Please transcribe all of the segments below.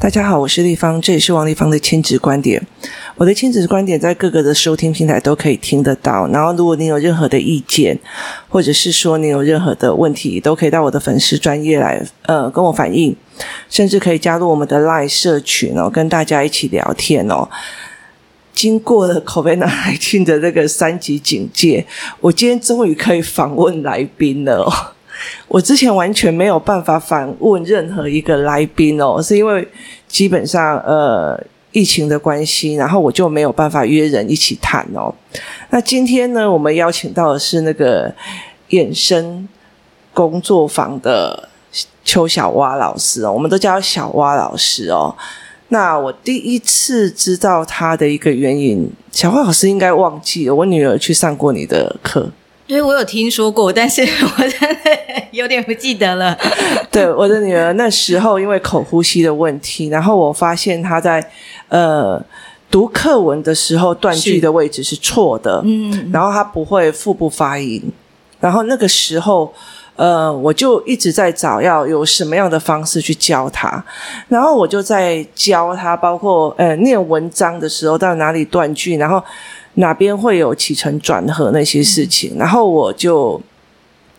大家好，我是立方，这也是王立方的亲子观点。我的亲子观点在各个的收听平台都可以听得到。然后，如果你有任何的意见，或者是说你有任何的问题，都可以到我的粉丝专业来呃跟我反映，甚至可以加入我们的 LINE 社群哦，跟大家一起聊天哦。经过了 COVID-19 的 这个三级警戒，我今天终于可以访问来宾了。我之前完全没有办法反问任何一个来宾哦，是因为基本上呃疫情的关系，然后我就没有办法约人一起谈哦。那今天呢，我们邀请到的是那个衍生工作坊的邱小蛙老师哦，我们都叫小蛙老师哦。那我第一次知道他的一个原因，小蛙老师应该忘记了，我女儿去上过你的课。对，我有听说过，但是 我真的有点不记得了。对，我的女儿那时候因为口呼吸的问题，然后我发现她在呃读课文的时候断句的位置是错的，嗯，然后她不会腹部发音，然后那个时候呃我就一直在找要有什么样的方式去教她，然后我就在教她，包括呃念文章的时候到哪里断句，然后。哪边会有起承转合那些事情，然后我就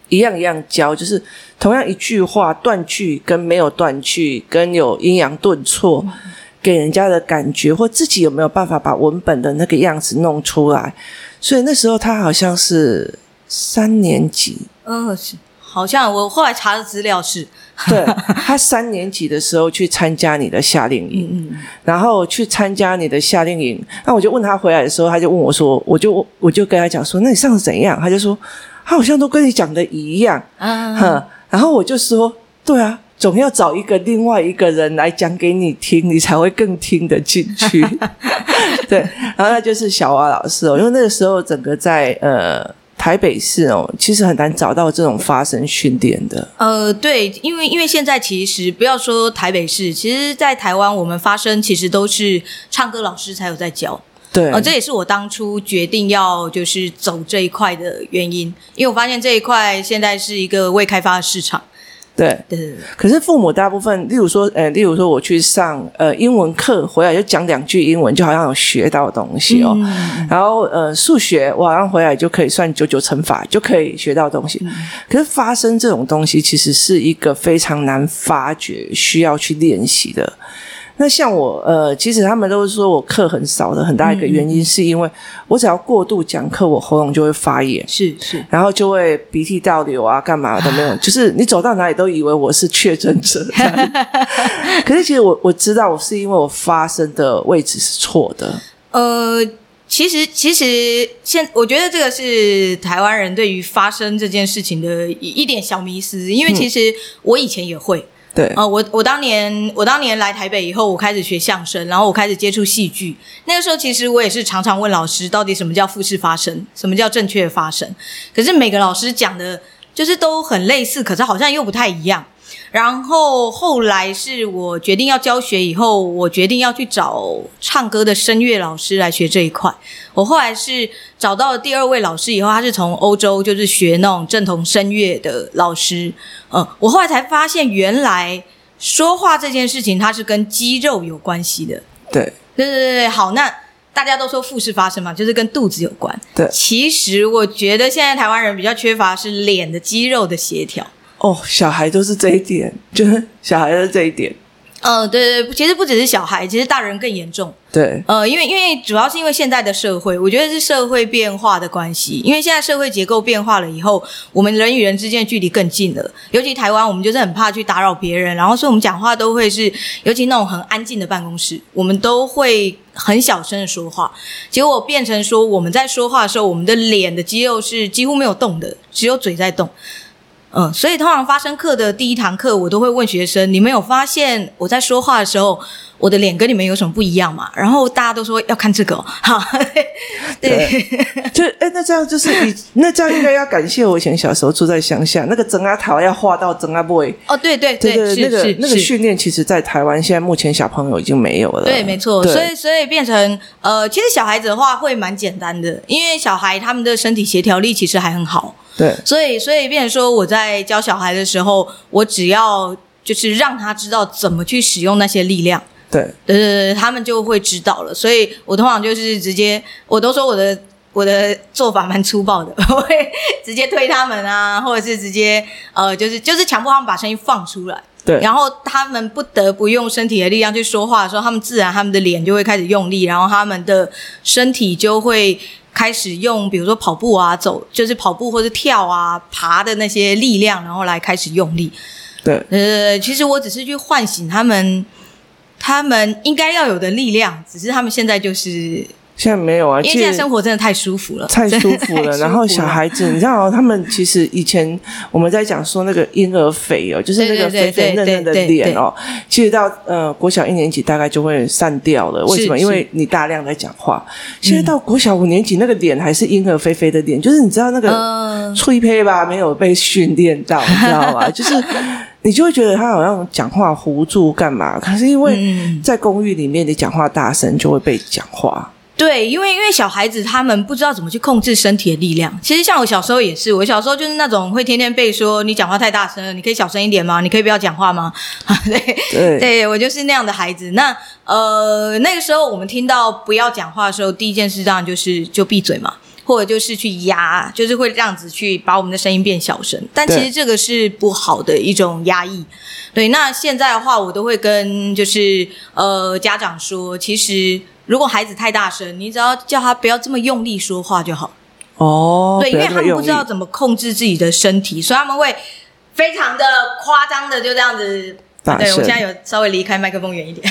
一样一样教，就是同样一句话断句跟没有断句，跟有阴阳顿挫，给人家的感觉或自己有没有办法把文本的那个样子弄出来。所以那时候他好像是三年级，嗯，是，好像我后来查的资料是。对，他三年级的时候去参加你的夏令营，嗯嗯，然后去参加你的夏令营，那我就问他回来的时候，他就问我说，我就我就跟他讲说，那你上次怎样？他就说，他好像都跟你讲的一样，嗯，哼，然后我就说，对啊，总要找一个另外一个人来讲给你听，你才会更听得进去，对，然后那就是小蛙老师哦，因为那个时候整个在呃。台北市哦，其实很难找到这种发声训练的。呃，对，因为因为现在其实不要说台北市，其实，在台湾我们发声其实都是唱歌老师才有在教。对，呃，这也是我当初决定要就是走这一块的原因，因为我发现这一块现在是一个未开发的市场。对，对，可是父母大部分，例如说，呃，例如说，我去上呃英文课，回来就讲两句英文，就好像有学到东西哦。嗯、然后呃，数学我好像回来就可以算九九乘法，就可以学到东西。嗯、可是发声这种东西，其实是一个非常难发掘，需要去练习的。那像我，呃，其实他们都是说我课很少的，很大一个原因是因为我只要过度讲课，我喉咙就会发炎，是是，然后就会鼻涕倒流啊，干嘛都没有，就是你走到哪里都以为我是确诊者。可是其实我我知道，我是因为我发声的位置是错的。呃，其实其实现我觉得这个是台湾人对于发声这件事情的一一点小迷思，因为其实我以前也会。对，呃，我我当年我当年来台北以后，我开始学相声，然后我开始接触戏剧。那个时候，其实我也是常常问老师，到底什么叫复式发声，什么叫正确的发声？可是每个老师讲的，就是都很类似，可是好像又不太一样。然后后来是我决定要教学以后，我决定要去找唱歌的声乐老师来学这一块。我后来是找到了第二位老师以后，他是从欧洲就是学那种正统声乐的老师。嗯，我后来才发现，原来说话这件事情它是跟肌肉有关系的。对，对对对对。好，那大家都说腹式发声嘛，就是跟肚子有关。对，其实我觉得现在台湾人比较缺乏是脸的肌肉的协调。哦，小孩都是这一点，就是小孩都是这一点。嗯、呃，对对，其实不只是小孩，其实大人更严重。对，呃，因为因为主要是因为现在的社会，我觉得是社会变化的关系。因为现在社会结构变化了以后，我们人与人之间的距离更近了。尤其台湾，我们就是很怕去打扰别人，然后所以我们讲话都会是，尤其那种很安静的办公室，我们都会很小声的说话。结果变成说，我们在说话的时候，我们的脸的肌肉是几乎没有动的，只有嘴在动。嗯，所以通常发声课的第一堂课，我都会问学生：你们有发现我在说话的时候，我的脸跟你们有什么不一样吗？然后大家都说要看这个。哈，对，就哎，那这样就是你，那这样应该要感谢我以前小时候住在乡下，那个整阿桃要画到整阿 boy。哦，对对对，对对，那个那个训练，其实在台湾现在目前小朋友已经没有了。对，没错。所以所以变成呃，其实小孩子的话会蛮简单的，因为小孩他们的身体协调力其实还很好。对，所以所以变成说我在教小孩的时候，我只要就是让他知道怎么去使用那些力量。对，对对对，他们就会知道了。所以我通常就是直接，我都说我的我的做法蛮粗暴的，我会直接推他们啊，或者是直接呃，就是就是强迫他们把声音放出来。对，然后他们不得不用身体的力量去说话的时候，他们自然他们的脸就会开始用力，然后他们的身体就会开始用，比如说跑步啊、走，就是跑步或者跳啊、爬的那些力量，然后来开始用力。对，呃，其实我只是去唤醒他们，他们应该要有的力量，只是他们现在就是。现在没有啊，因为现在生活真的太舒服了，太舒服了。然后小孩子，你知道，他们其实以前我们在讲说那个婴儿肥哦，就是那个肥肥嫩嫩的脸哦，其实到呃国小一年级大概就会散掉了。为什么？因为你大量在讲话。现在到国小五年级，那个脸还是婴儿肥肥的脸，就是你知道那个脆胚吧，没有被训练到，你知道吗？就是你就会觉得他好像讲话糊住干嘛？可是因为在公寓里面，你讲话大声就会被讲话。对，因为因为小孩子他们不知道怎么去控制身体的力量。其实像我小时候也是，我小时候就是那种会天天被说你讲话太大声了，你可以小声一点吗？你可以不要讲话吗？对对，对，我就是那样的孩子。那呃那个时候我们听到不要讲话的时候，第一件事当然就是就闭嘴嘛，或者就是去压，就是会这样子去把我们的声音变小声。但其实这个是不好的一种压抑。对，那现在的话，我都会跟就是呃家长说，其实。如果孩子太大声，你只要叫他不要这么用力说话就好。哦，对，因为他们不知道怎么控制自己的身体，所以他们会非常的夸张的就这样子。对，我现在有稍微离开麦克风远一点，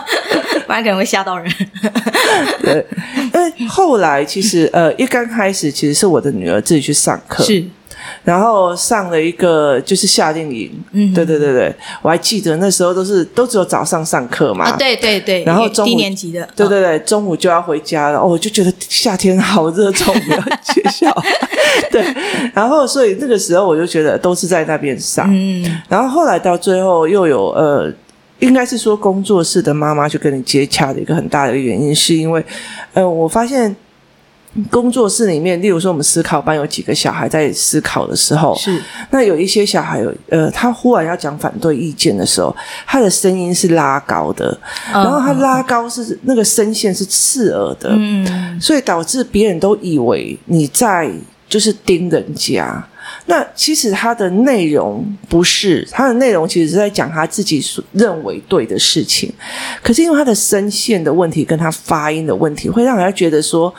不然可能会吓到人。对，因为后来其实呃，一刚开始其实是我的女儿自己去上课。是。然后上了一个就是夏令营，嗯，对对对对，我还记得那时候都是都只有早上上课嘛，啊，对对对，然后中午低年级的，对对对，中午就要回家了，哦，我就觉得夏天好热，中午要学校，对，然后所以那个时候我就觉得都是在那边上，嗯，然后后来到最后又有呃，应该是说工作室的妈妈就跟你接洽的一个很大的原因，是因为呃，我发现。工作室里面，例如说我们思考班有几个小孩在思考的时候，是那有一些小孩有呃，他忽然要讲反对意见的时候，他的声音是拉高的，然后他拉高是那个声线是刺耳的，嗯，所以导致别人都以为你在就是盯人家。那其实他的内容不是，他的内容其实是在讲他自己所认为对的事情，可是因为他的声线的问题跟他发音的问题，会让人家觉得说。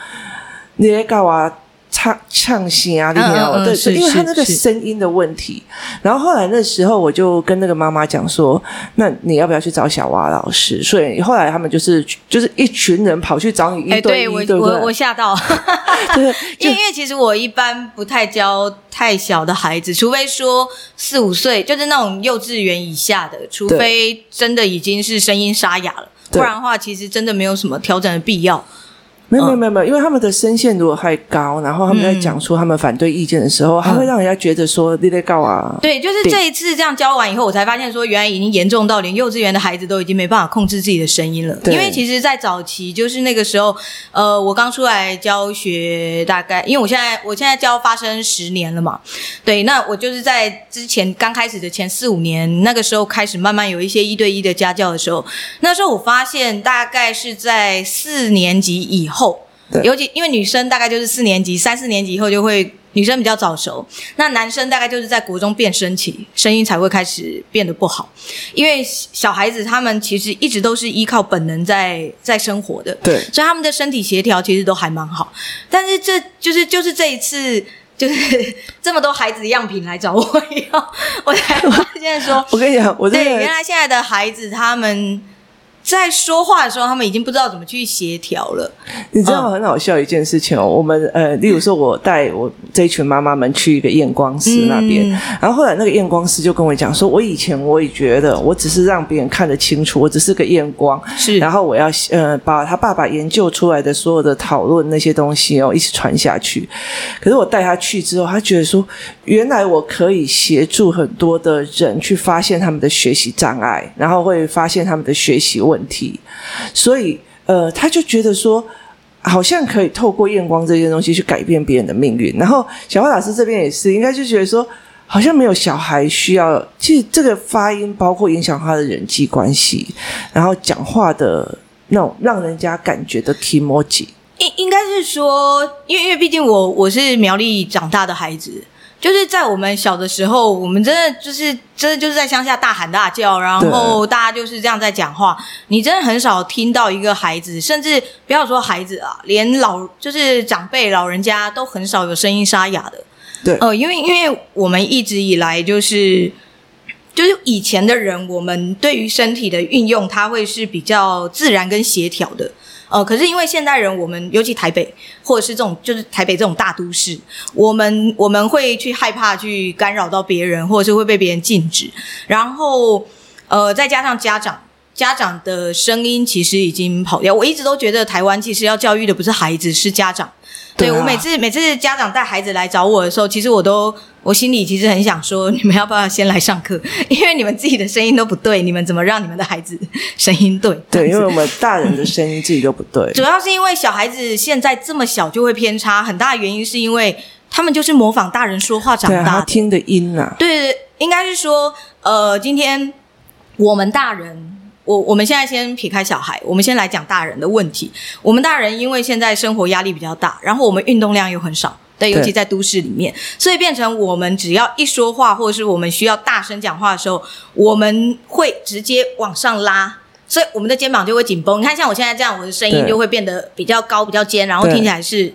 你在搞啊，唱唱戏啊，你听到？对，是因为他那个声音的问题。然后后来那时候，我就跟那个妈妈讲说：“那你要不要去找小蛙老师？”所以后来他们就是就是一群人跑去找你一对对，对，对我我我吓到，对，因为因为其实我一般不太教太小的孩子，除非说四五岁，就是那种幼稚园以下的，除非真的已经是声音沙哑了，不然的话，其实真的没有什么调整的必要。没有没有没有，因为他们的声线如果太高，然后他们在讲出他们反对意见的时候，还、嗯、会让人家觉得说你在搞啊。对，就是这一次这样教完以后，我才发现说，原来已经严重到连幼稚园的孩子都已经没办法控制自己的声音了。因为其实，在早期就是那个时候，呃，我刚出来教学，大概因为我现在我现在教发声十年了嘛，对，那我就是在之前刚开始的前四五年，那个时候开始慢慢有一些一对一的家教的时候，那时候我发现大概是在四年级以后。尤其因为女生大概就是四年级、三四年级以后就会女生比较早熟，那男生大概就是在国中变声期，声音才会开始变得不好。因为小孩子他们其实一直都是依靠本能在在生活的，对，所以他们的身体协调其实都还蛮好。但是这就是就是这一次，就是 这么多孩子样品来找我以后，我才发现说，我跟你讲，我对原来现在的孩子他们。在说话的时候，他们已经不知道怎么去协调了。你知道很好笑一件事情哦，我们呃，例如说，我带我这一群妈妈们去一个验光师那边，嗯、然后后来那个验光师就跟我讲说，我以前我也觉得我只是让别人看得清楚，我只是个验光，是，然后我要呃把他爸爸研究出来的所有的讨论那些东西哦一起传下去。可是我带他去之后，他觉得说，原来我可以协助很多的人去发现他们的学习障碍，然后会发现他们的学习问问题，所以呃，他就觉得说，好像可以透过验光这些东西去改变别人的命运。然后小花老师这边也是，应该就觉得说，好像没有小孩需要。其实这个发音包括影响他的人际关系，然后讲话的那种让人家感觉的 kimoji。应应该是说，因为因为毕竟我我是苗栗长大的孩子。就是在我们小的时候，我们真的就是真的就是在乡下大喊大叫，然后大家就是这样在讲话。你真的很少听到一个孩子，甚至不要说孩子啊，连老就是长辈老人家都很少有声音沙哑的。对，呃，因为因为我们一直以来就是就是以前的人，我们对于身体的运用，它会是比较自然跟协调的。呃，可是因为现代人，我们尤其台北，或者是这种就是台北这种大都市，我们我们会去害怕去干扰到别人，或者是会被别人禁止。然后，呃，再加上家长，家长的声音其实已经跑掉。我一直都觉得台湾其实要教育的不是孩子，是家长。对，我每次每次家长带孩子来找我的时候，其实我都我心里其实很想说，你们要不要先来上课？因为你们自己的声音都不对，你们怎么让你们的孩子声音对？对，因为我们大人的声音自己都不对。主要是因为小孩子现在这么小就会偏差，很大的原因是因为他们就是模仿大人说话长大听的音呐、啊。对，应该是说，呃，今天我们大人。我我们现在先撇开小孩，我们先来讲大人的问题。我们大人因为现在生活压力比较大，然后我们运动量又很少，对，尤其在都市里面，所以变成我们只要一说话，或者是我们需要大声讲话的时候，我们会直接往上拉，所以我们的肩膀就会紧绷。你看，像我现在这样，我的声音就会变得比较高、比较尖，然后听起来是。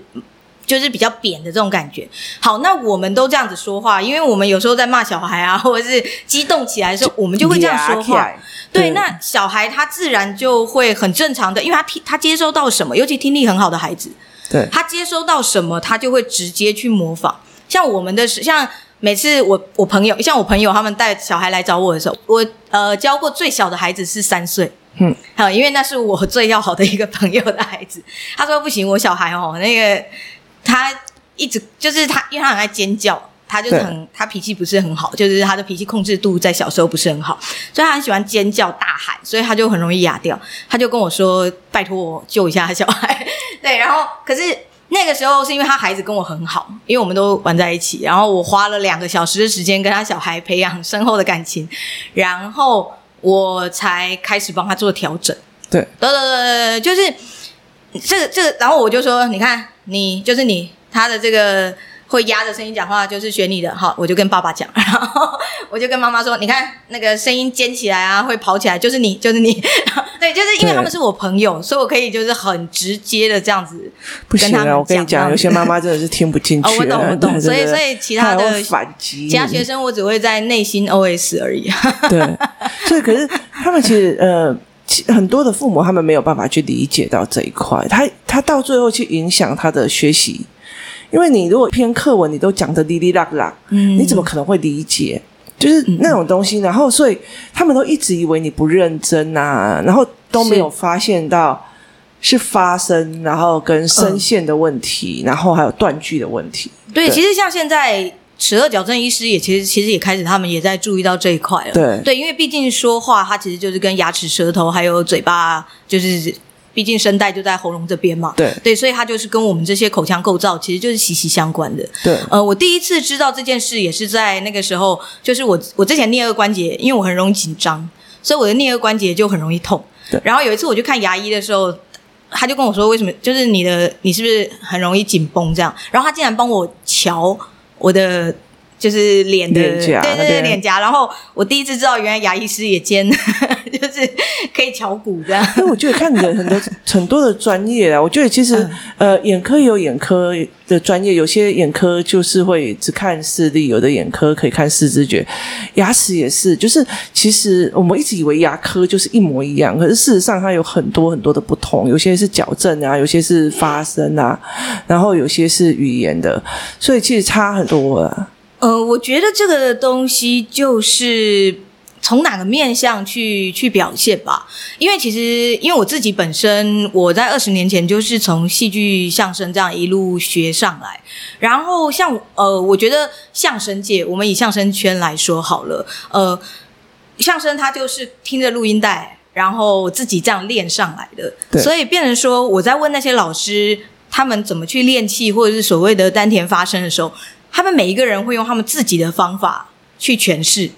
就是比较扁的这种感觉。好，那我们都这样子说话，因为我们有时候在骂小孩啊，或者是激动起来的时候，我们就会这样说话。对，那小孩他自然就会很正常的，因为他听他接收到什么，尤其听力很好的孩子，对，他接收到什么，他就会直接去模仿。像我们的，像每次我我朋友，像我朋友他们带小孩来找我的时候，我呃教过最小的孩子是三岁，嗯，好，因为那是我最要好的一个朋友的孩子。他说不行，我小孩哦那个。他一直就是他，因为他很爱尖叫，他就是很他脾气不是很好，就是他的脾气控制度在小时候不是很好，所以他很喜欢尖叫大喊，所以他就很容易哑掉。他就跟我说：“拜托我救一下他小孩。”对，然后可是那个时候是因为他孩子跟我很好，因为我们都玩在一起，然后我花了两个小时的时间跟他小孩培养深厚的感情，然后我才开始帮他做调整。对，对对对对，就是这个这个，然后我就说：“你看。”你就是你，他的这个会压着声音讲话，就是学你的。好，我就跟爸爸讲，然后我就跟妈妈说：“你看那个声音尖起来啊，会跑起来，就是你，就是你。”对，就是因为他们是我朋友，所以我可以就是很直接的这样子跟他们讲。不行啊，我跟你讲，有些妈妈真的是听不进去。哦，我懂，我懂。所以，所以其他的反击，其他学生我只会在内心 OS 而已。对，所以可是他们其实呃。很多的父母他们没有办法去理解到这一块，他他到最后去影响他的学习，因为你如果篇课文你都讲的哩哩啦啦，嗯，你怎么可能会理解？就是那种东西，然后所以他们都一直以为你不认真啊，然后都没有发现到是发声，然后跟声线的问题，嗯，然后还有断句的问题。对，对，其实像现在。齿颚矫正医师也其实其实也开始，他们也在注意到这一块了。对对，因为毕竟说话，它其实就是跟牙齿、舌头还有嘴巴，就是毕竟声带就在喉咙这边嘛。对对，所以它就是跟我们这些口腔构造其实就是息息相关的。对，呃，我第一次知道这件事也是在那个时候，就是我我之前颞颌关节，因为我很容易紧张，所以我的颞颌关节就很容易痛。对，然后有一次我去看牙医的时候，他就跟我说，为什么就是你的你是不是很容易紧绷这样？然后他竟然帮我瞧我的。就是脸的，对对对，脸颊。然后我第一次知道，原来牙医师也兼，就是可以敲骨这样。那我觉得看人很多 很多的专业啊，我觉得其实、嗯、呃，眼科有眼科的专业，有些眼科就是会只看视力，有的眼科可以看视知觉，牙齿也是。就是其实我们一直以为牙科就是一模一样，可是事实上它有很多很多的不同，有些是矫正啊，有些是发声啊，然后有些是语言的，所以其实差很多啊。呃，我觉得这个东西就是从哪个面向去去表现吧。因为其实，因为我自己本身我在二十年前就是从戏剧、相声这样一路学上来。然后像呃，我觉得相声界，我们以相声圈来说好了，呃，相声它就是听着录音带，然后自己这样练上来的。所以变成说，我在问那些老师他们怎么去练气，或者是所谓的丹田发声的时候。他们每一个人会用他们自己的方法去诠释，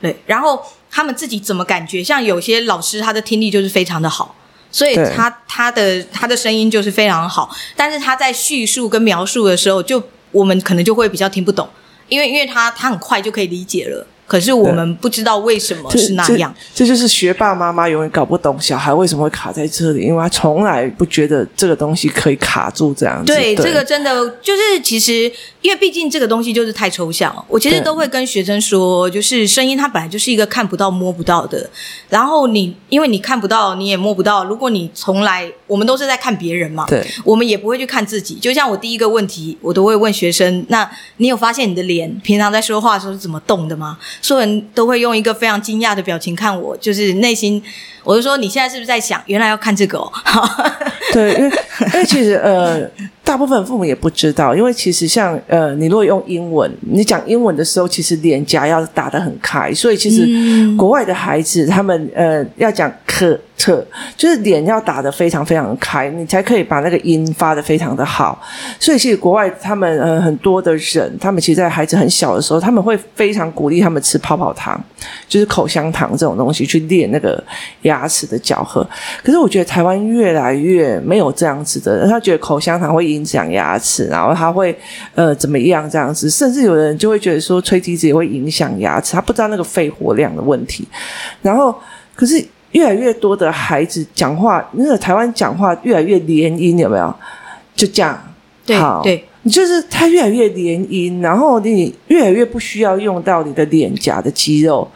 对，然后他们自己怎么感觉？像有些老师，他的听力就是非常的好，所以他他的他的声音就是非常好，但是他在叙述跟描述的时候，就我们可能就会比较听不懂，因为因为他他很快就可以理解了。可是我们不知道为什么是那样，这，就是学霸妈妈永远搞不懂小孩为什么会卡在这里，因为他从来不觉得这个东西可以卡住这样子。对，对。这个真的就是其实，因为毕竟这个东西就是太抽象了。我其实都会跟学生说，就是声音它本来就是一个看不到摸不到的，然后你因为你看不到，你也摸不到，如果你从来我们都是在看别人嘛，对，我们也不会去看自己。就像我第一个问题，我都会问学生：那你有发现你的脸平常在说话的时候是怎么动的吗？所有人都会用一个非常惊讶的表情看我，就是内心，我就说你现在是不是在想，原来要看这个哦？对，因为因为其实呃。大部分父母也不知道，因为其实像呃，你如果用英文，你讲英文的时候，其实脸颊要打得很开，所以其实国外的孩子他们呃要讲可特，就是脸要打得非常非常开，你才可以把那个音发得非常的好。所以其实国外他们呃很多的人，他们其实在孩子很小的时候，他们会非常鼓励他们吃泡泡糖，就是口香糖这种东西去练那个牙齿的咬合。可是我觉得台湾越来越没有这样子的，他觉得口香糖会影响牙齿，然后他会呃怎么样这样子，甚至有人就会觉得说吹笛子也会影响牙齿，他不知道那个肺活量的问题。然后，可是越来越多的孩子讲话，那个台湾讲话越来越连音，有没有？就这样，对好对，你就是他越来越连音，然后你越来越不需要用到你的脸颊的肌肉。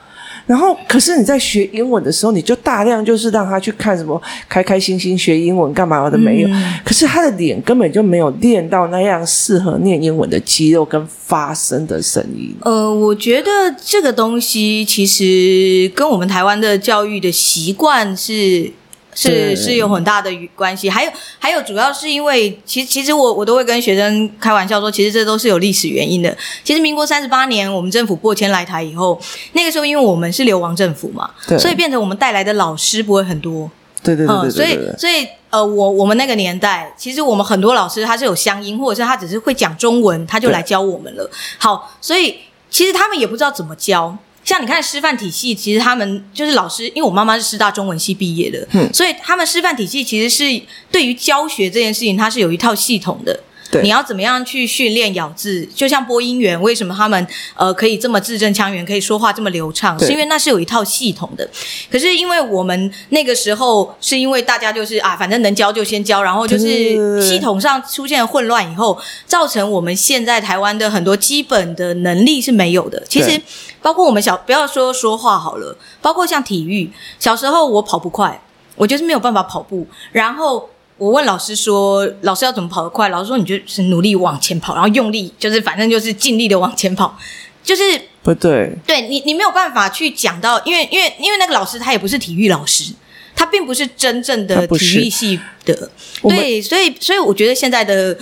然后，可是你在学英文的时候，你就大量就是让他去看什么开开心心学英文干嘛的没有。嗯、可是他的脸根本就没有练到那样适合念英文的肌肉跟发声的声音。呃，我觉得这个东西其实跟我们台湾的教育的习惯是。是是有很大的关系，还有还有，主要是因为，其实其实我我都会跟学生开玩笑说，其实这都是有历史原因的。其实民国三十八年，我们政府播迁来台以后，那个时候因为我们是流亡政府嘛，所以变成我们带来的老师不会很多。对对对，对，对，对，对，所以所以呃，我我们那个年代，其实我们很多老师他是有乡音，或者是他只是会讲中文，他就来教我们了。好，所以其实他们也不知道怎么教。像你看师范体系，其实他们就是老师，因为我妈妈是师大中文系毕业的，嗯，所以他们师范体系其实是对于教学这件事情，它是有一套系统的。对你要怎么样去训练咬字？就像播音员，为什么他们呃可以这么字正腔圆，可以说话这么流畅？是因为那是有一套系统的。可是因为我们那个时候是因为大家就是啊，反正能教就先教，然后就是系统上出现混乱以后，造成我们现在台湾的很多基本的能力是没有的。其实包括我们小不要说说话好了，包括像体育，小时候我跑不快，我就是没有办法跑步，然后。我问老师说：“老师要怎么跑得快？”老师说：“你就是努力往前跑，然后用力，就是反正就是尽力的往前跑，就是不对。对你，你没有办法去讲到，因为因为因为那个老师他也不是体育老师，他并不是真正的体育系的。对，所以所以我觉得现在的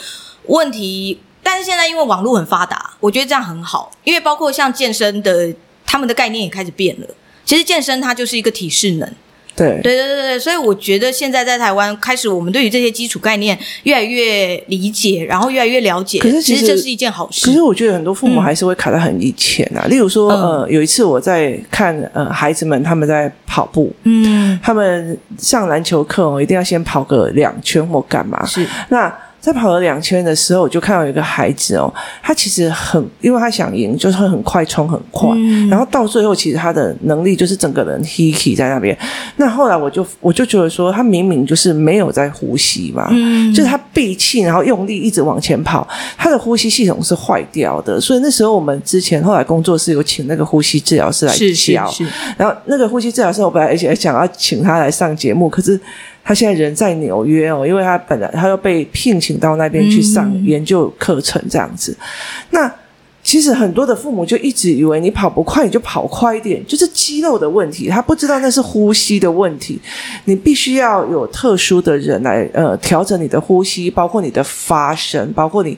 问题，但是现在因为网络很发达，我觉得这样很好，因为包括像健身的，他们的概念也开始变了。其实健身它就是一个体适能。”对对对对对，所以我觉得现在在台湾开始，我们对于这些基础概念越来越理解，然后越来越了解。可是其实，其实这是一件好事。可是我觉得很多父母还是会卡在很以前啊。嗯、例如说，呃，有一次我在看呃孩子们他们在跑步，嗯，他们上篮球课，哦一定要先跑个两圈或干嘛？是那。在跑了两圈的时候，我就看到一个孩子哦，他其实很，因为他想赢，就是会很快冲很快，嗯、然后到最后，其实他的能力就是整个人 hiki 在那边。那后来我就我就觉得说，他明明就是没有在呼吸嘛，嗯、就是他闭气，然后用力一直往前跑，他的呼吸系统是坏掉的。所以那时候我们之前后来工作室有请那个呼吸治疗师来教，是是是，然后那个呼吸治疗师我本来而且想要请他来上节目，可是。他现在人在纽约哦，因为他本来他又被聘请到那边去上研究课程这样子。嗯、那其实很多的父母就一直以为你跑不快，你就跑快一点，就是肌肉的问题。他不知道那是呼吸的问题，你必须要有特殊的人来呃调整你的呼吸，包括你的发声，包括你，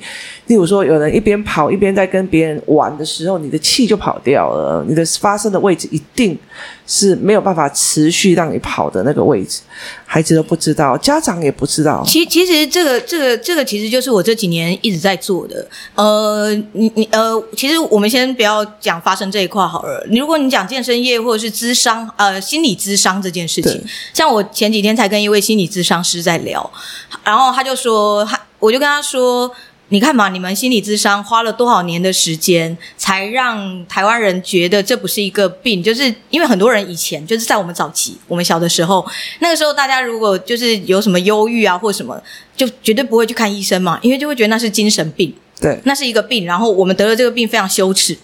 例如说有人一边跑一边在跟别人玩的时候，你的气就跑掉了，你的发声的位置一定是没有办法持续让你跑的那个位置，孩子都不知道，家长也不知道。其其实这个这个这个其实就是我这几年一直在做的。呃，你你呃，其实我们先不要讲发生这一块好了。你如果你讲健身业或者是咨商，呃，心理咨商这件事情，像我前几天才跟一位心理咨商师在聊，然后他就说，他我就跟他说。你看嘛，你们心理智商花了多少年的时间，才让台湾人觉得这不是一个病？就是因为很多人以前就是在我们早期，我们小的时候，那个时候大家如果就是有什么忧郁啊或什么，就绝对不会去看医生嘛，因为就会觉得那是精神病，对，那是一个病。然后我们得了这个病非常羞耻，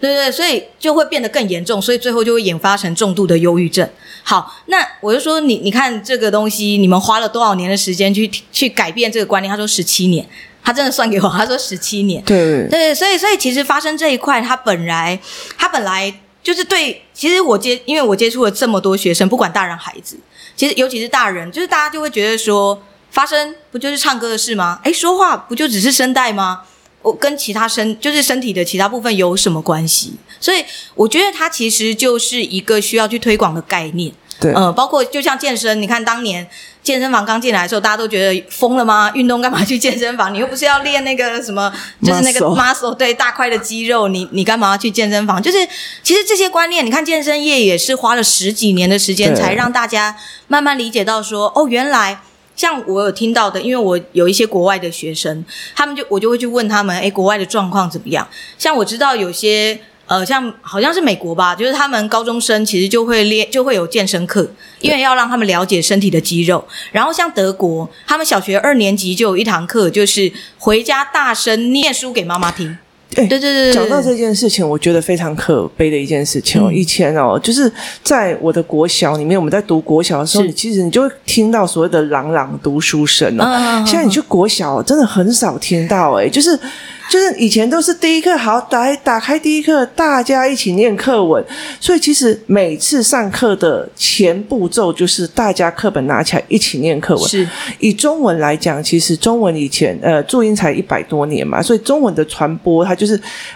对对对，所以就会变得更严重，所以最后就会引发成重度的忧郁症。好，那我就说你，你看这个东西，你们花了多少年的时间去去改变这个观念？他说十七年。他真的算给我，他说十七年。对对，所以所以其实发生这一块，他本来他本来就是对。其实我接，因为我接触了这么多学生，不管大人孩子，其实尤其是大人，就是大家就会觉得说，发声不就是唱歌的事吗？哎，说话不就只是声带吗？我跟其他身就是身体的其他部分有什么关系？所以我觉得它其实就是一个需要去推广的概念。对，嗯、呃，包括就像健身，你看当年。健身房刚进来的时候，大家都觉得疯了吗？运动干嘛去健身房？你又不是要练那个什么，就是那个 muscle，对，大块的肌肉，你你干嘛要去健身房？就是其实这些观念，你看健身业也是花了十几年的时间，才让大家慢慢理解到说，哦，原来像我有听到的，因为我有一些国外的学生，他们就我就会去问他们，诶，国外的状况怎么样？像我知道有些。呃，像好像是美国吧，就是他们高中生其实就会练，就会有健身课，因为要让他们了解身体的肌肉。然后像德国，他们小学二年级就有一堂课，就是回家大声念书给妈妈听。对对对对，讲到这件事情，我觉得非常可悲的一件事情哦。嗯、以前哦，就是在我的国小里面，我们在读国小的时候，你其实你就会听到所谓的朗朗读书声哦。嗯、现在你去国小，真的很少听到诶，就是。就是以前都是第一课好，打打开第一课，大家一起念课文。所以其实每次上课的前步骤就是大家课本拿起来一起念课文。是以中文来讲，其实中文以前呃注音才一百多年嘛，所以中文的传播它就是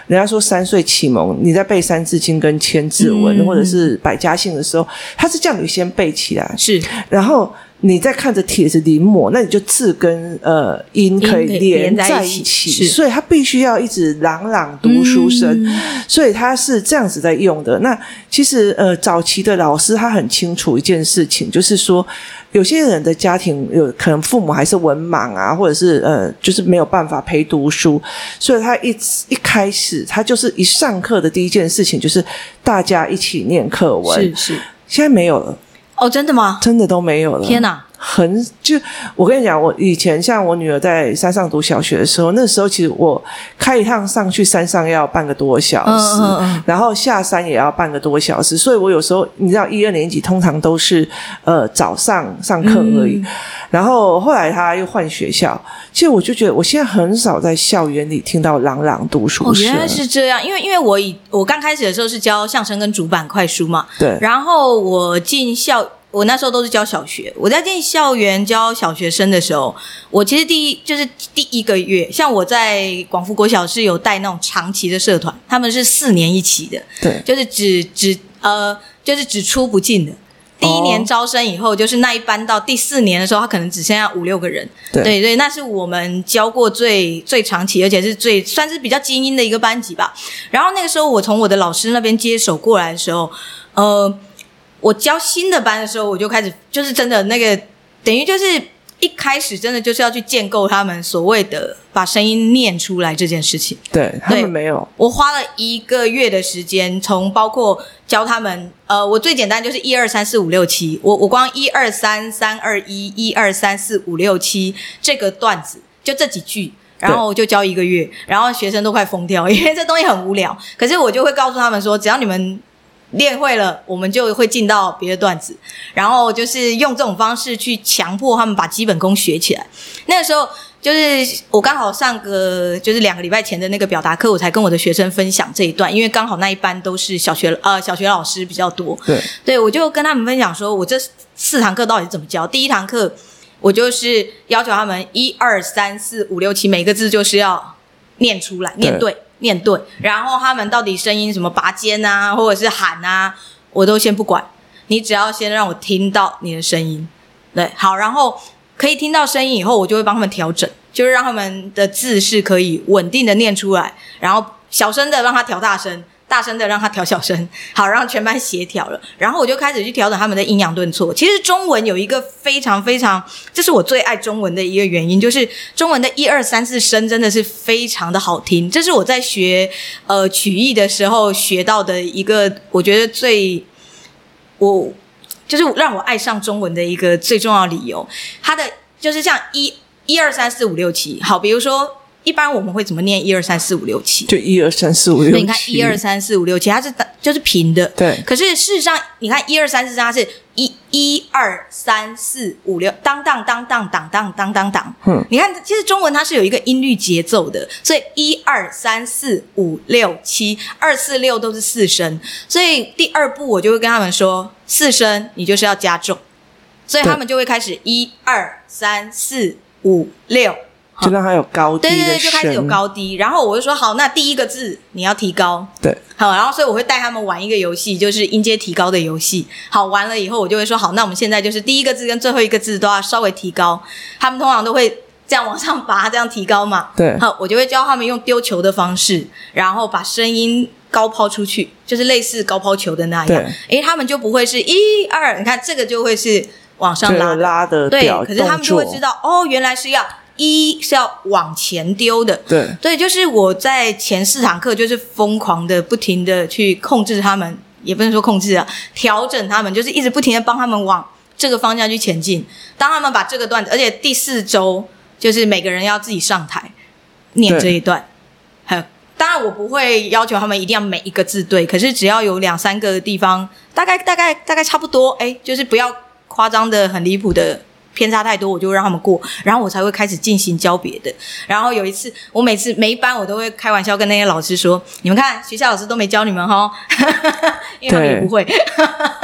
人家说三岁启蒙，你在背《三字经》跟《千字文》嗯、或者是百家姓的时候，它是叫你先背起来，是然后。你在看着帖子临摹，那你就字跟呃音可以连在一起，所以他必须要一直朗朗读书声，嗯、所以他是这样子在用的。那其实呃早期的老师他很清楚一件事情，就是说有些人的家庭有可能父母还是文盲啊，或者是呃就是没有办法陪读书，所以他一一开始他就是一上课的第一件事情就是大家一起念课文，是是，现在没有了。哦，真的吗？真的都没有了。天哪！很就我跟你讲，我以前像我女儿在山上读小学的时候，那时候其实我开一趟上去山上要半个多小时，嗯嗯嗯，然后下山也要半个多小时，所以我有时候你知道一二年级通常都是呃早上上课而已，嗯、然后后来他又换学校，其实我就觉得我现在很少在校园里听到朗朗读书声。哦，原来是这样，因为因为我以我刚开始的时候是教相声跟主板快书嘛，对，然后我进校。我那时候都是教小学，我在进校园教小学生的时候，我其实第一就是第一个月，像我在广福国小是有带那种长期的社团，他们是四年一期的，对，就是只只呃就是只出不进的。第一年招生以后，就是那一班到第四年的时候，他可能只剩下五六个人，对对对，那是我们教过最最长期，而且是最算是比较精英的一个班级吧。然后那个时候，我从我的老师那边接手过来的时候，呃。我教新的班的时候，我就开始就是真的那个，等于就是一开始真的就是要去建构他们所谓的把声音念出来这件事情。对，他们没有。我花了一个月的时间，从包括教他们，呃，我最简单就是一二三四五六七，我我光一二三三二一一二三四五六七这个段子就这几句，然后我就教一个月，然后学生都快疯掉，因为这东西很无聊。可是我就会告诉他们说，只要你们。练会了，我们就会进到别的段子，然后就是用这种方式去强迫他们把基本功学起来。那个时候，就是我刚好上个就是两个礼拜前的那个表达课，我才跟我的学生分享这一段，因为刚好那一班都是小学呃小学老师比较多。对，对我就跟他们分享说，我这四堂课到底怎么教。第一堂课，我就是要求他们一二三四五六七，每个字就是要念出来，念对。念对，然后他们到底声音什么拔尖啊，或者是喊啊，我都先不管，你只要先让我听到你的声音，对，好，然后可以听到声音以后，我就会帮他们调整，就是让他们的字是可以稳定的念出来，然后小声的让他调大声。大声的让他调小声，好，让全班协调了。然后我就开始去调整他们的阴阳顿挫。其实中文有一个非常非常，这是我最爱中文的一个原因，就是中文的一二三四声真的是非常的好听。这是我在学呃曲艺的时候学到的一个，我觉得最我就是让我爱上中文的一个最重要理由。它的就是像一一二三四五六七，好，比如说。一般我们会怎么念一二三四五六七？就一二三四五六。你看一二三四五六七，它是就是平的。对。可是事实上，你看一二三四，它是一一二三四五六，当当当当当当当当当。嗯。你看，其实中文它是有一个音律节奏的，所以一二三四五六七，二四六都是四声。所以第二步我就会跟他们说，四声你就是要加重，所以他们就会开始一二三四五六。就让它有高低，对对对，就开始有高低。然后我就说好，那第一个字你要提高，对，好。然后所以我会带他们玩一个游戏，就是音阶提高的游戏。好，完了以后我就会说好，那我们现在就是第一个字跟最后一个字都要稍微提高。他们通常都会这样往上拔，这样提高嘛。对，好，我就会教他们用丢球的方式，然后把声音高抛出去，就是类似高抛球的那样。对，诶，他们就不会是一二，你看这个就会是往上拉拉的，对。可是他们就会知道哦，原来是要。一是要往前丢的，对对，就是我在前四堂课就是疯狂的、不停的去控制他们，也不能说控制啊，调整他们，就是一直不停的帮他们往这个方向去前进。当他们把这个段子，而且第四周就是每个人要自己上台念这一段，还有，当然我不会要求他们一定要每一个字对，可是只要有两三个地方，大概大概大概差不多，哎，就是不要夸张的很离谱的。偏差太多，我就让他们过，然后我才会开始进行教别的。然后有一次，我每次每一班我都会开玩笑跟那些老师说：“你们看，学校老师都没教你们哈，因为他们也不会。”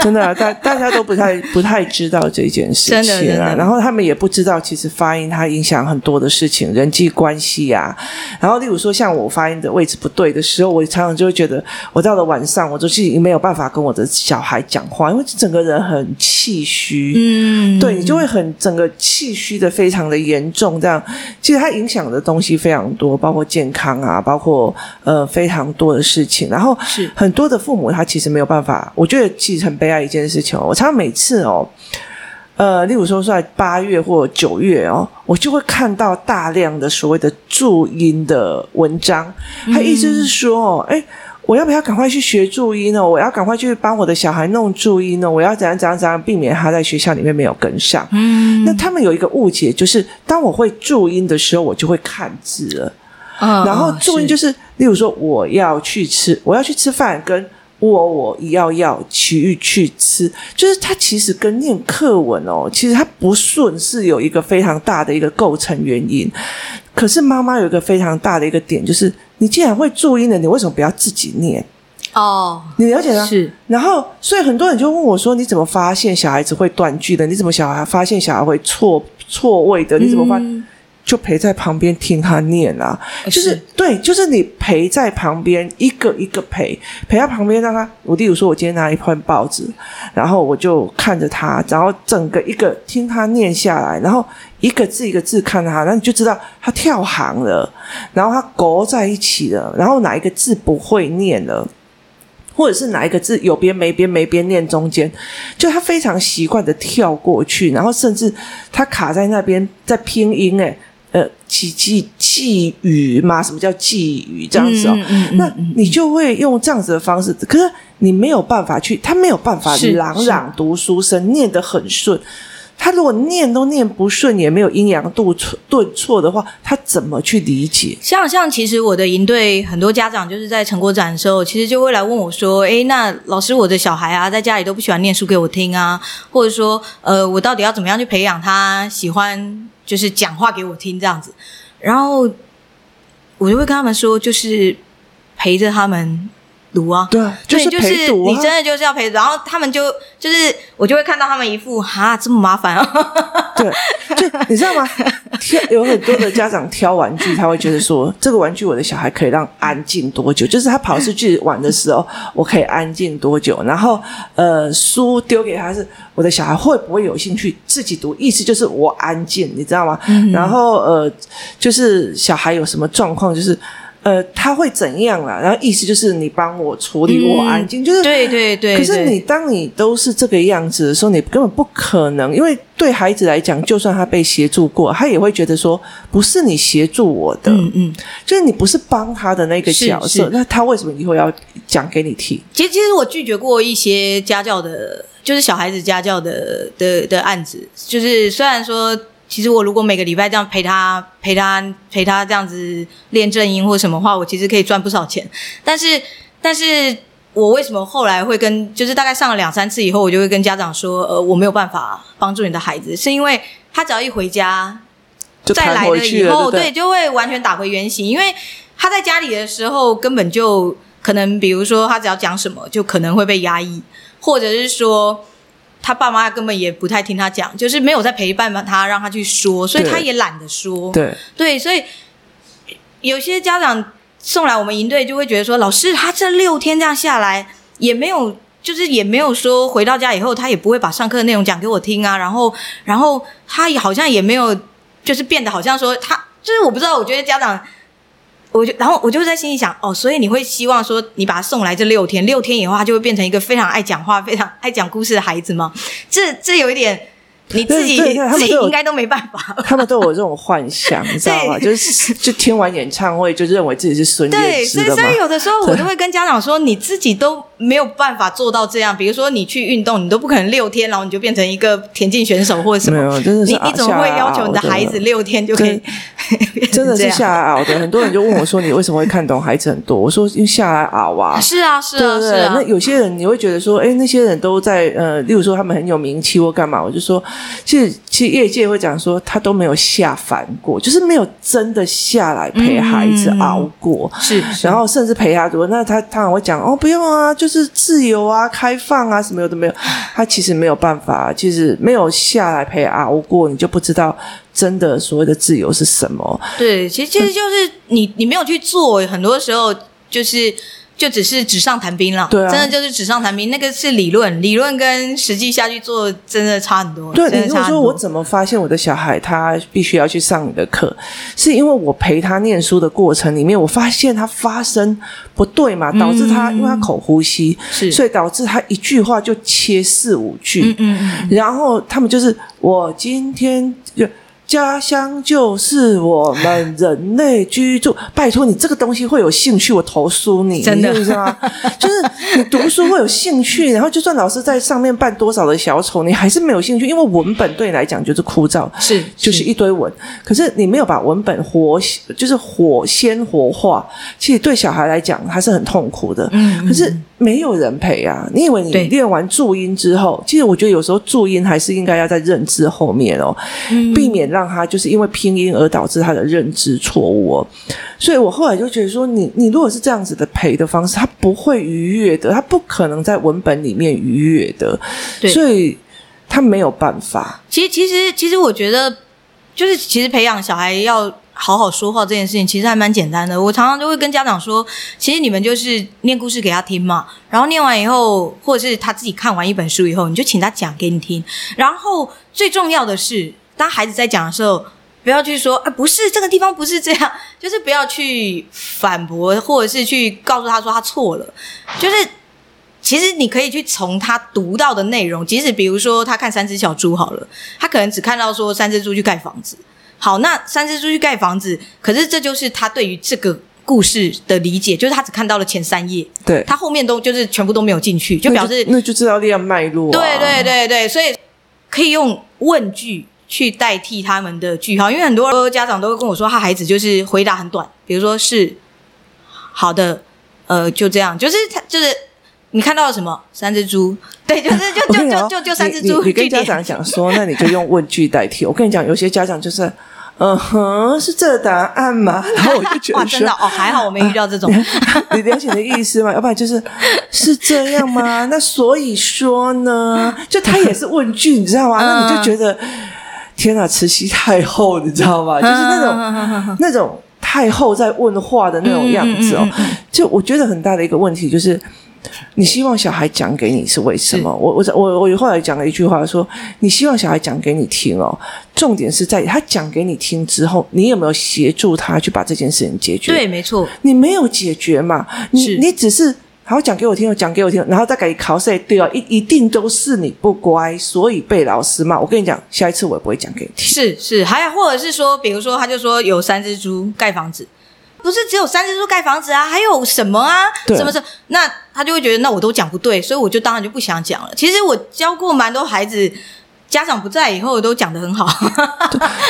真的、啊，大大家都不太不太知道这件事情啊。真的真的，然后他们也不知道，其实发音它影响很多的事情，人际关系啊。然后，例如说，像我发音的位置不对的时候，我常常就会觉得，我到了晚上，我就已经没有办法跟我的小孩讲话，因为整个人很气虚。嗯，对，你就会很。整个气虚的非常的严重，这样其实它影响的东西非常多，包括健康啊，包括呃非常多的事情。然后是很多的父母他其实没有办法，我觉得其实很悲哀一件事情哦。我常常每次哦，呃，例如说在八月或九月哦，我就会看到大量的所谓的注音的文章，他意思是说哦，哎。我要不要赶快去学注音呢？我要赶快去帮我的小孩弄注音呢？我要怎样怎样怎样避免他在学校里面没有跟上？嗯，那他们有一个误解，就是当我会注音的时候，我就会看字了。哦，然后注音就是，是例如说我要去吃，我要去吃饭，跟我我要要去去吃，就是它其实跟念课文哦，其实它不顺是有一个非常大的一个构成原因。可是妈妈有一个非常大的一个点，就是你既然会注音了，你为什么不要自己念？哦，你了解了？是。然后，所以很多人就问我说：“你怎么发现小孩子会断句的？你怎么小孩发现小孩会错错位的？你怎么发？”嗯就陪在旁边听他念啊，就是，是对，就是你陪在旁边，一个一个陪，陪在旁边让他。我例如说，我今天拿一块报纸，然后我就看着他，然后整个一个听他念下来，然后一个字一个字看他，然后你就知道他跳行了，然后他勾在一起了，然后哪一个字不会念了。或者是哪一个字有边没边没边念中间，就他非常习惯的跳过去，然后甚至他卡在那边在拼音诶，呃，寄寄寄语嘛？什么叫寄语？这样子哦，嗯嗯嗯、那你就会用这样子的方式，可是你没有办法去，他没有办法朗朗读书声念得很顺。他如果念都念不顺，也没有阴阳度错顿挫的话，他怎么去理解？像像其实我的营队很多家长就是在成果展的时候，其实就会来问我说：“哎，那老师，我的小孩啊，在家里都不喜欢念书给我听啊，或者说，呃，我到底要怎么样去培养他喜欢就是讲话给我听这样子？”然后我就会跟他们说，就是陪着他们。读啊，对，就是陪读啊，就是你真的就是要陪读，然后他们就就是我就会看到他们一副哈这么麻烦啊，对，就你知道吗？挑有很多的家长挑玩具，他会觉得说，这个玩具我的小孩可以让安静多久？就是他跑出去玩的时候，我可以安静多久？然后呃，书丢给他是，我的小孩会不会有兴趣自己读？意思就是我安静，你知道吗？嗯、然后呃，就是小孩有什么状况，就是。呃，他会怎样啦？然后意思就是你帮我处理，我安静，嗯、就是对对对。可是你当你都是这个样子的时候，你根本不可能，因为对孩子来讲，就算他被协助过，他也会觉得说不是你协助我的，嗯嗯，就是你不是帮他的那个角色，那他为什么以后要讲给你听？其实，其实我拒绝过一些家教的，就是小孩子家教的的的案子，就是虽然说。其实我如果每个礼拜这样陪他、陪他、陪他这样子练正音或什么话，我其实可以赚不少钱。但是，但是我为什么后来会跟，就是大概上了两三次以后，我就会跟家长说，呃，我没有办法帮助你的孩子，是因为他只要一回家，再来了以后，对，就会完全打回原形。因为他在家里的时候，根本就可能，比如说他只要讲什么，就可能会被压抑，或者是说。他爸妈根本也不太听他讲，就是没有在陪伴他，让他去说，所以他也懒得说。对对，所以有些家长送来我们营队，就会觉得说，老师他这六天这样下来，也没有，就是也没有说回到家以后，他也不会把上课的内容讲给我听啊。然后，然后他也好像也没有，就是变得好像说他，就是我不知道，我觉得家长。我就然后我就在心里想，哦，所以你会希望说，你把他送来这六天，六天以后他就会变成一个非常爱讲话、非常爱讲故事的孩子吗？这这有一点。你自己自己应该都没办法，他们都有这种幻想，你知道吗？就是就听完演唱会就认为自己是孙燕姿的嘛。对，所以有的时候我都会跟家长说，你自己都没有办法做到这样。比如说你去运动，你都不可能六天，然后你就变成一个田径选手或者什么。没有，真的是你你怎么会要求你的孩子六天就可以？真的是下来熬的。很多人就问我说：“你为什么会看懂孩子很多？”我说：“因为下来熬啊。”是啊，是啊，是啊。那有些人你会觉得说：“哎，那些人都在呃，例如说他们很有名气或干嘛？”我就说。其实，其实业界会讲说，他都没有下凡过，就是没有真的下来陪孩子熬过。嗯、是，是，然后甚至陪他读，那他他会讲哦，不用啊，就是自由啊，开放啊，什么有的没有。他其实没有办法，其实没有下来陪熬过，你就不知道真的所谓的自由是什么。对，其实其实就是你你没有去做，很多时候就是。就只是纸上谈兵了，对啊，真的就是纸上谈兵，那个是理论，理论跟实际下去做真的差很多。对。你如果说我怎么发现我的小孩他必须要去上你的课，是因为我陪他念书的过程里面，我发现他发声不对嘛，导致他、嗯、因为他口呼吸，是，所以导致他一句话就切四五句，嗯嗯嗯，然后他们就是我今天就。家乡就是我们人类居住。拜托你这个东西会有兴趣，我投诉你，真的，是吗？就是你读书会有兴趣，然后就算老师在上面扮多少的小丑，你还是没有兴趣，因为文本对你来讲就是枯燥，是就是一堆文。可是你没有把文本活，就是活鲜活化，其实对小孩来讲他是很痛苦的。嗯，可是没有人陪啊。你以为你练完注音之后，其实我觉得有时候注音还是应该要在认知后面哦，避免。让他就是因为拼音而导致他的认知错误哦，所以我后来就觉得说你，你你如果是这样子的陪的方式，他不会愉悦的，他不可能在文本里面愉悦的，所以他没有办法。其实，其实，其实，我觉得，就是其实培养小孩要好好说话这件事情，其实还蛮简单的。我常常就会跟家长说，其实你们就是念故事给他听嘛，然后念完以后，或者是他自己看完一本书以后，你就请他讲给你听，然后最重要的是。当孩子在讲的时候，不要去说，啊，不是这个地方不是这样，就是不要去反驳，或者是去告诉他说他错了。就是其实你可以去从他读到的内容，即使比如说他看三只小猪好了，他可能只看到说三只猪去盖房子。好，那三只猪去盖房子，可是这就是他对于这个故事的理解，就是他只看到了前三页，对，他后面都就是全部都没有进去，就表示那就，知道这样脉络啊。对对对对，所以可以用问句。去代替他们的句号，因为很多家长都会跟我说，他孩子就是回答很短，比如说是好的，呃，就这样，就是他就是你看到了什么三只猪，对，就是就就就就就三只猪。你跟家长讲说，那你就用问句代替。我跟你讲，有些家长就是，嗯哼，是这个答案吗？然后我就觉得哇，真的哦，还好我没遇到这种。你了解的意思吗？要不然就是是这样吗？那所以说呢，就他也是问句，你知道吗？那你就觉得。天啊，慈禧太后，你知道吗？就是那种那种太后在问话的那种样子哦。就我觉得很大的一个问题就是。你希望小孩讲给你是为什么？我我我我后来讲了一句话说，你希望小孩讲给你听哦，重点是在他讲给你听之后，你有没有协助他去把这件事情解决？对，没错，你没有解决嘛？你你只是好好讲给我听，讲给我听，然后再给你考试，对哦，一一定都是你不乖，所以被老师骂。我跟你讲，下一次我也不会讲给你听。是是，还有或者是说，比如说，他就说有三只猪盖房子。不是只有三只猪盖房子啊，还有什么啊？什么什么？那他就会觉得，那我都讲不对，所以我就当然就不想讲了。其实我教过蛮多孩子，家长不在以后都讲得很好。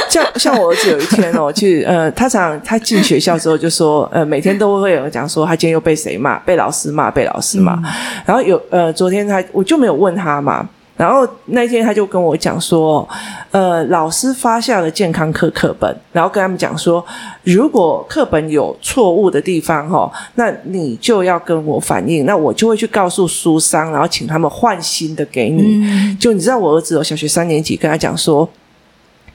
像像我儿子有一天哦，去呃，他常他进学校之后就说，呃，每天都会有人讲说他今天又被谁骂，被老师骂，被老师骂。嗯、然后有呃，昨天他我就没有问他嘛。然后那天他就跟我讲说，呃，老师发下了健康课课本，然后跟他们讲说，如果课本有错误的地方，哈，那你就要跟我反映，那我就会去告诉书商，然后请他们换新的给你。嗯、就你知道，我儿子哦，小学三年级，跟他讲说。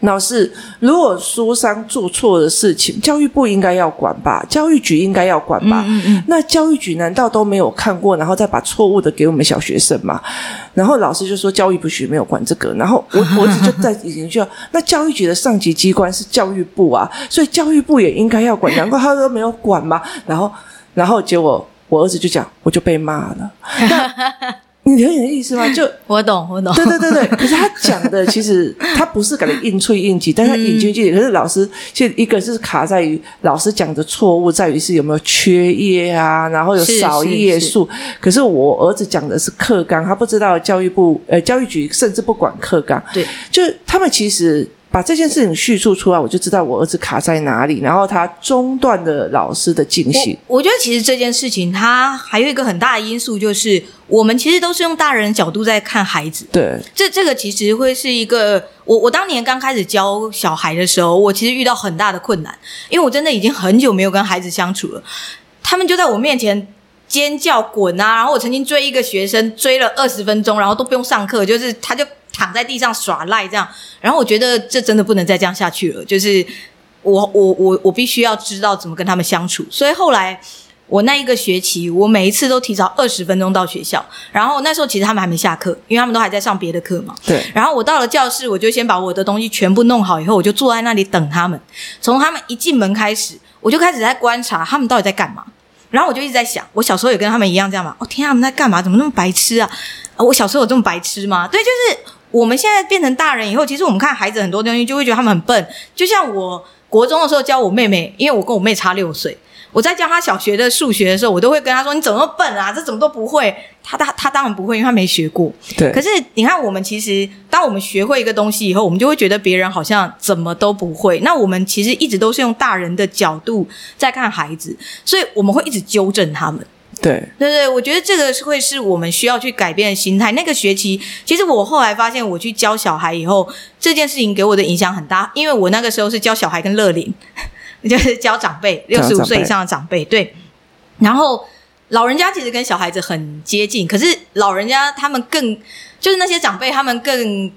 老师，如果书商做错的事情，教育部应该要管吧？教育局应该要管吧？嗯嗯。那教育局难道都没有看过，然后再把错误的给我们小学生吗？然后老师就说教育部局没有管这个。然后我 我儿子就在已经就那教育局的上级机关是教育部啊，所以教育部也应该要管。难怪他都没有管嘛。然后然后结果我儿子就讲，我就被骂了。你了解的意思吗？就 我懂，我懂。对对对对，可是他讲的其实 他不是感觉硬吹硬挤，但是他引经据典。可是老师，其实一个是卡在于老师讲的错误，在于是有没有缺页啊，然后有少页数。可是我儿子讲的是课纲，他不知道教育部呃教育局甚至不管课纲。对，就是他们其实。把这件事情叙述出来，我就知道我儿子卡在哪里，然后他中断了老师的进行。我，我觉得其实这件事情，它还有一个很大的因素，就是我们其实都是用大人的角度在看孩子。对，这这个其实会是一个我我当年刚开始教小孩的时候，我其实遇到很大的困难，因为我真的已经很久没有跟孩子相处了，他们就在我面前尖叫滚啊，然后我曾经追一个学生追了二十分钟，然后都不用上课，就是他就。躺在地上耍赖这样，然后我觉得这真的不能再这样下去了。就是我我我我必须要知道怎么跟他们相处。所以后来我那一个学期，我每一次都提早二十分钟到学校。然后那时候其实他们还没下课，因为他们都还在上别的课嘛。对。然后我到了教室，我就先把我的东西全部弄好，以后我就坐在那里等他们。从他们一进门开始，我就开始在观察他们到底在干嘛。然后我就一直在想，我小时候也跟他们一样这样嘛。哦天啊，他们在干嘛？怎么那么白痴啊？我小时候有这么白痴吗？对，就是。我们现在变成大人以后，其实我们看孩子很多东西，就会觉得他们很笨。就像我国中的时候教我妹妹，因为我跟我妹差六岁，我在教她小学的数学的时候，我都会跟她说：“你怎么笨啊？这怎么都不会。”她她她当然不会，因为她没学过。对。可是你看，我们其实当我们学会一个东西以后，我们就会觉得别人好像怎么都不会。那我们其实一直都是用大人的角度在看孩子，所以我们会一直纠正他们。对对对，我觉得这个是会是我们需要去改变的心态。那个学期，其实我后来发现，我去教小孩以后，这件事情给我的影响很大。因为我那个时候是教小孩跟乐龄，就是教长辈，六十五岁以上的长辈。对，然后老人家其实跟小孩子很接近，可是老人家他们更，就是那些长辈他们更。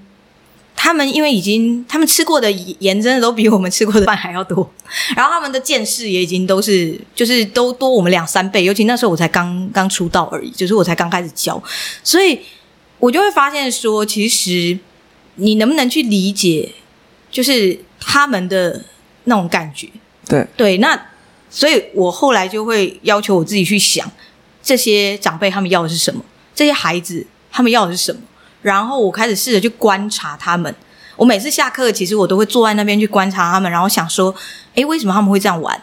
他们因为已经，他们吃过的盐真的都比我们吃过的饭还要多，然后他们的见识也已经都是，就是都多我们两三倍。尤其那时候我才刚刚出道而已，就是我才刚开始教，所以我就会发现说，其实你能不能去理解，就是他们的那种感觉。对对，那所以我后来就会要求我自己去想，这些长辈他们要的是什么，这些孩子他们要的是什么。然后我开始试着去观察他们。我每次下课，其实我都会坐在那边去观察他们，然后想说：诶，为什么他们会这样玩？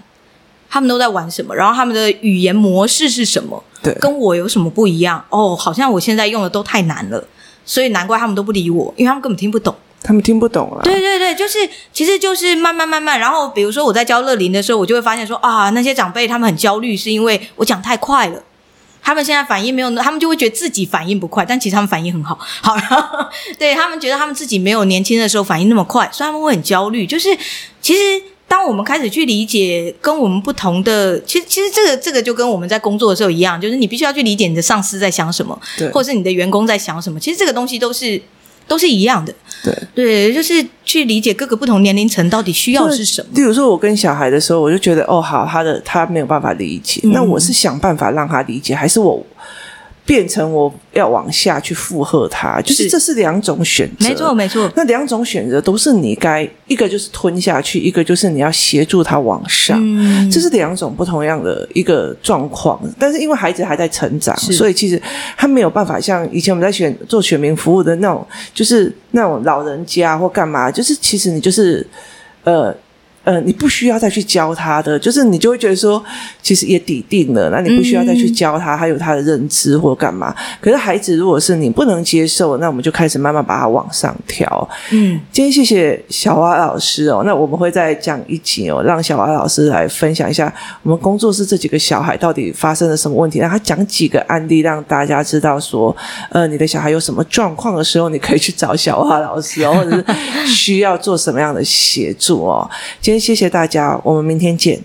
他们都在玩什么？然后他们的语言模式是什么？对，跟我有什么不一样？哦，好像我现在用的都太难了，所以难怪他们都不理我，因为他们根本听不懂。他们听不懂了。对对对，就是，其实就是慢慢慢慢。然后比如说我在教乐林的时候，我就会发现说：啊，那些长辈他们很焦虑，是因为我讲太快了。他们现在反应没有，他们就会觉得自己反应不快，但其实他们反应很好。好，然后对他们觉得他们自己没有年轻的时候反应那么快，所以他们会很焦虑。就是其实当我们开始去理解跟我们不同的，其实其实这个这个就跟我们在工作的时候一样，就是你必须要去理解你的上司在想什么，对，或者是你的员工在想什么。其实这个东西都是都是一样的。对对，就是去理解各个不同年龄层到底需要是什么。例如说，我跟小孩的时候，我就觉得哦，好，他的他没有办法理解，嗯、那我是想办法让他理解，还是我？变成我要往下去附和他，就是这是两种选择，没错没错。那两种选择都是你该一个就是吞下去，一个就是你要协助他往上，嗯、这是两种不同样的一个状况。但是因为孩子还在成长，所以其实他没有办法像以前我们在选做选民服务的那种，就是那种老人家或干嘛，就是其实你就是呃。呃，你不需要再去教他的，就是你就会觉得说，其实也抵定了，那你不需要再去教他，他有他的认知或干嘛。可是孩子，如果是你不能接受，那我们就开始慢慢把他往上调。嗯，今天谢谢小蛙老师哦，那我们会再讲一集哦，让小蛙老师来分享一下我们工作室这几个小孩到底发生了什么问题，让他讲几个案例，让大家知道说，呃，你的小孩有什么状况的时候，你可以去找小蛙老师哦，或者是需要做什么样的协助哦。先谢谢大家，我们明天见。